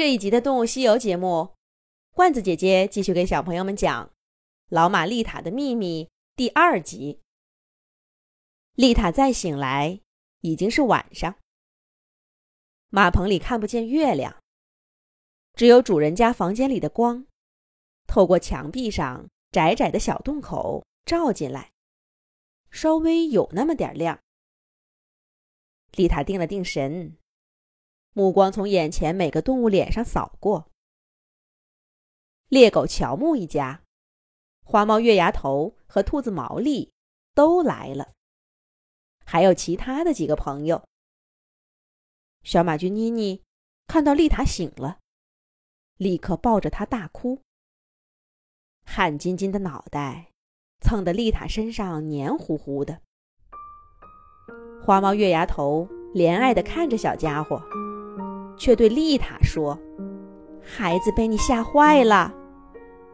这一集的《动物西游》节目，罐子姐姐继续给小朋友们讲《老马丽塔的秘密》第二集。丽塔再醒来，已经是晚上。马棚里看不见月亮，只有主人家房间里的光，透过墙壁上窄窄的小洞口照进来，稍微有那么点亮。丽塔定了定神。目光从眼前每个动物脸上扫过，猎狗乔木一家、花猫月牙头和兔子毛利都来了，还有其他的几个朋友。小马驹妮妮看到丽塔醒了，立刻抱着她大哭，汗津津的脑袋蹭得丽塔身上黏糊糊的。花猫月牙头怜爱的看着小家伙。却对丽塔说：“孩子被你吓坏了，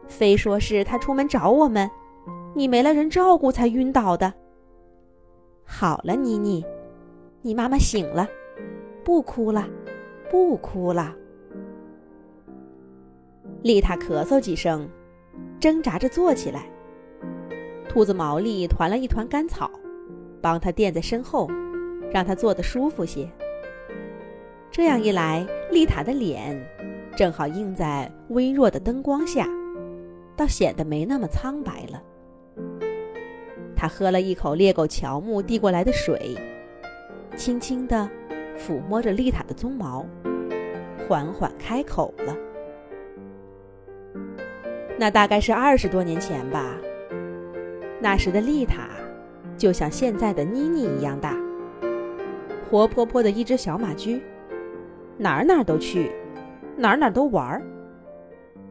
非说是他出门找我们，你没了人照顾才晕倒的。好了，妮妮，你妈妈醒了，不哭了，不哭了。”丽塔咳嗽几声，挣扎着坐起来。兔子毛利团了一团干草，帮他垫在身后，让他坐得舒服些。这样一来，丽塔的脸正好映在微弱的灯光下，倒显得没那么苍白了。他喝了一口猎狗乔木递过来的水，轻轻地抚摸着丽塔的鬃毛，缓缓开口了：“那大概是二十多年前吧。那时的丽塔，就像现在的妮妮一样大，活泼泼的一只小马驹。”哪儿哪儿都去，哪儿哪儿都玩儿。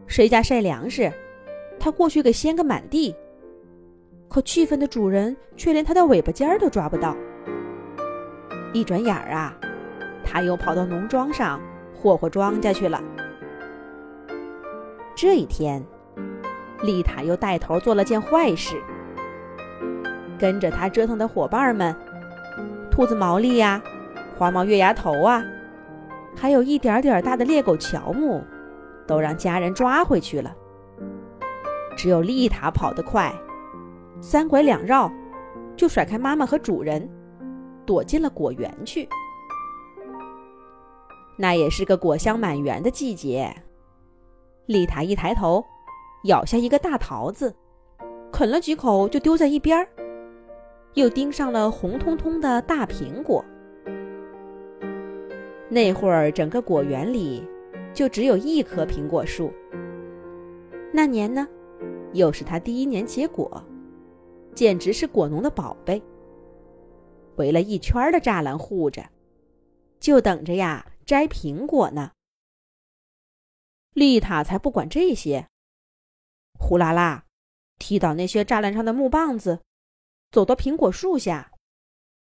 谁家晒粮食，他过去给掀个满地。可气愤的主人却连他的尾巴尖儿都抓不到。一转眼儿啊，他又跑到农庄上霍霍庄稼去了。这一天，丽塔又带头做了件坏事。跟着他折腾的伙伴们，兔子毛利呀，花毛月牙头啊。还有一点点大的猎狗乔木，都让家人抓回去了。只有丽塔跑得快，三拐两绕，就甩开妈妈和主人，躲进了果园去。那也是个果香满园的季节。丽塔一抬头，咬下一个大桃子，啃了几口就丢在一边儿，又盯上了红彤彤的大苹果。那会儿，整个果园里就只有一棵苹果树。那年呢，又是他第一年结果，简直是果农的宝贝。围了一圈的栅栏护着，就等着呀摘苹果呢。丽塔才不管这些，呼啦啦踢倒那些栅栏上的木棒子，走到苹果树下，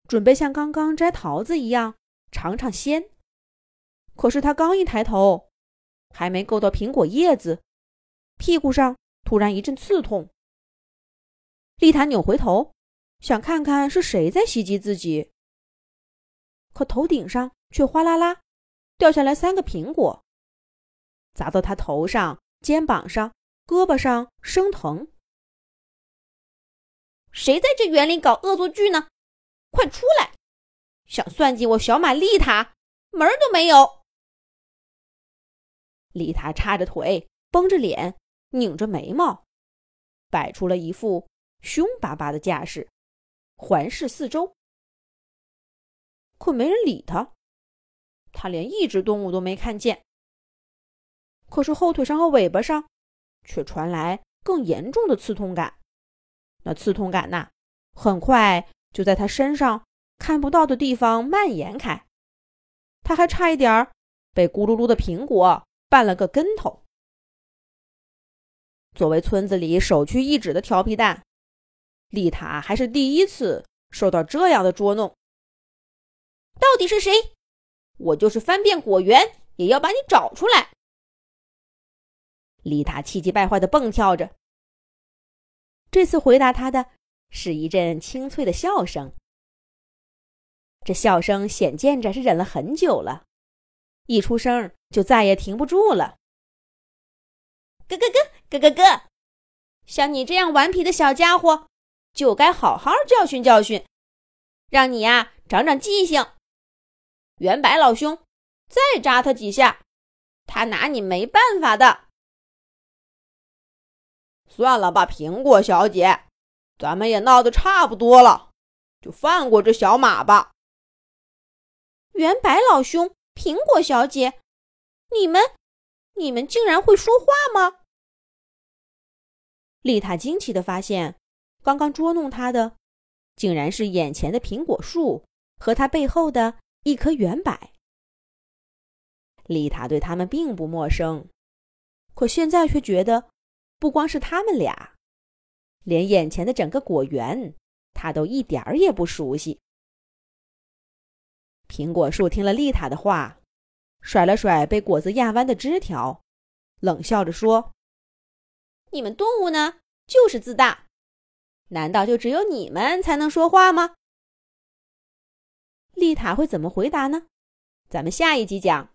准备像刚刚摘桃子一样尝尝鲜。可是他刚一抬头，还没够到苹果叶子，屁股上突然一阵刺痛。丽塔扭回头，想看看是谁在袭击自己。可头顶上却哗啦啦掉下来三个苹果，砸到他头上、肩膀上、胳膊上，生疼。谁在这园里搞恶作剧呢？快出来！想算计我小马丽塔，门儿都没有！丽塔叉着腿，绷着脸，拧着眉毛，摆出了一副凶巴巴的架势，环视四周。可没人理他，他连一只动物都没看见。可是后腿上和尾巴上，却传来更严重的刺痛感。那刺痛感呐，很快就在他身上看不到的地方蔓延开。他还差一点儿被咕噜噜的苹果。绊了个跟头。作为村子里首屈一指的调皮蛋，丽塔还是第一次受到这样的捉弄。到底是谁？我就是翻遍果园也要把你找出来！丽塔气急败坏的蹦跳着。这次回答他的是一阵清脆的笑声。这笑声显见着是忍了很久了，一出声就再也停不住了。咯咯咯咯咯咯！像你这样顽皮的小家伙，就该好好教训教训，让你呀长长记性。圆白老兄，再扎他几下，他拿你没办法的。算了吧，苹果小姐，咱们也闹得差不多了，就放过这小马吧。圆白老兄，苹果小姐，你们，你们竟然会说话吗？丽塔惊奇的发现，刚刚捉弄他的，竟然是眼前的苹果树和它背后的一棵圆柏。丽塔对他们并不陌生，可现在却觉得，不光是他们俩，连眼前的整个果园，他都一点儿也不熟悉。苹果树听了丽塔的话，甩了甩被果子压弯的枝条，冷笑着说。你们动物呢，就是自大，难道就只有你们才能说话吗？丽塔会怎么回答呢？咱们下一集讲。